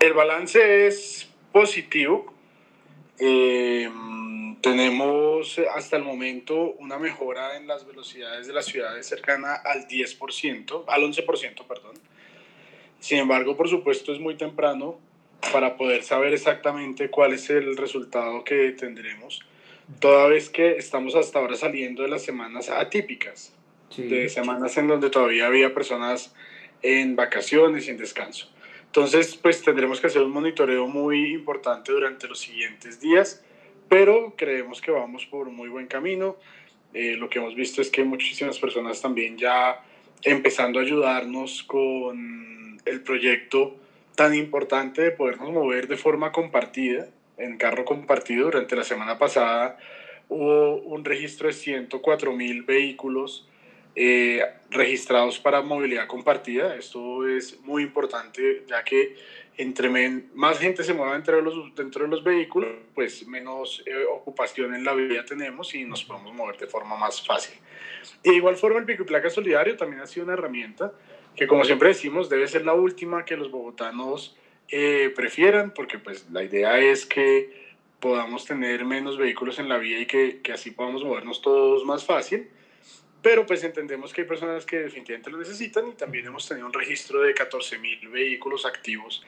El balance es positivo. Eh, tenemos hasta el momento una mejora en las velocidades de las ciudades cercana al 10%, al 11%, perdón. Sin embargo, por supuesto, es muy temprano para poder saber exactamente cuál es el resultado que tendremos, toda vez que estamos hasta ahora saliendo de las semanas atípicas, de semanas en donde todavía había personas en vacaciones y en descanso. Entonces, pues tendremos que hacer un monitoreo muy importante durante los siguientes días, pero creemos que vamos por un muy buen camino. Eh, lo que hemos visto es que muchísimas personas también ya empezando a ayudarnos con el proyecto tan importante de podernos mover de forma compartida, en carro compartido. Durante la semana pasada hubo un registro de 104 mil vehículos eh, registrados para movilidad compartida. Esto es muy importante ya que entre más gente se mueva dentro de los, dentro de los vehículos, pues menos eh, ocupación en la vía tenemos y nos podemos mover de forma más fácil. De igual forma el pico y placa solidario también ha sido una herramienta que como siempre decimos debe ser la última que los bogotanos eh, prefieran porque pues la idea es que podamos tener menos vehículos en la vía y que, que así podamos movernos todos más fácil pero pues entendemos que hay personas que definitivamente lo necesitan y también hemos tenido un registro de 14.000 vehículos activos.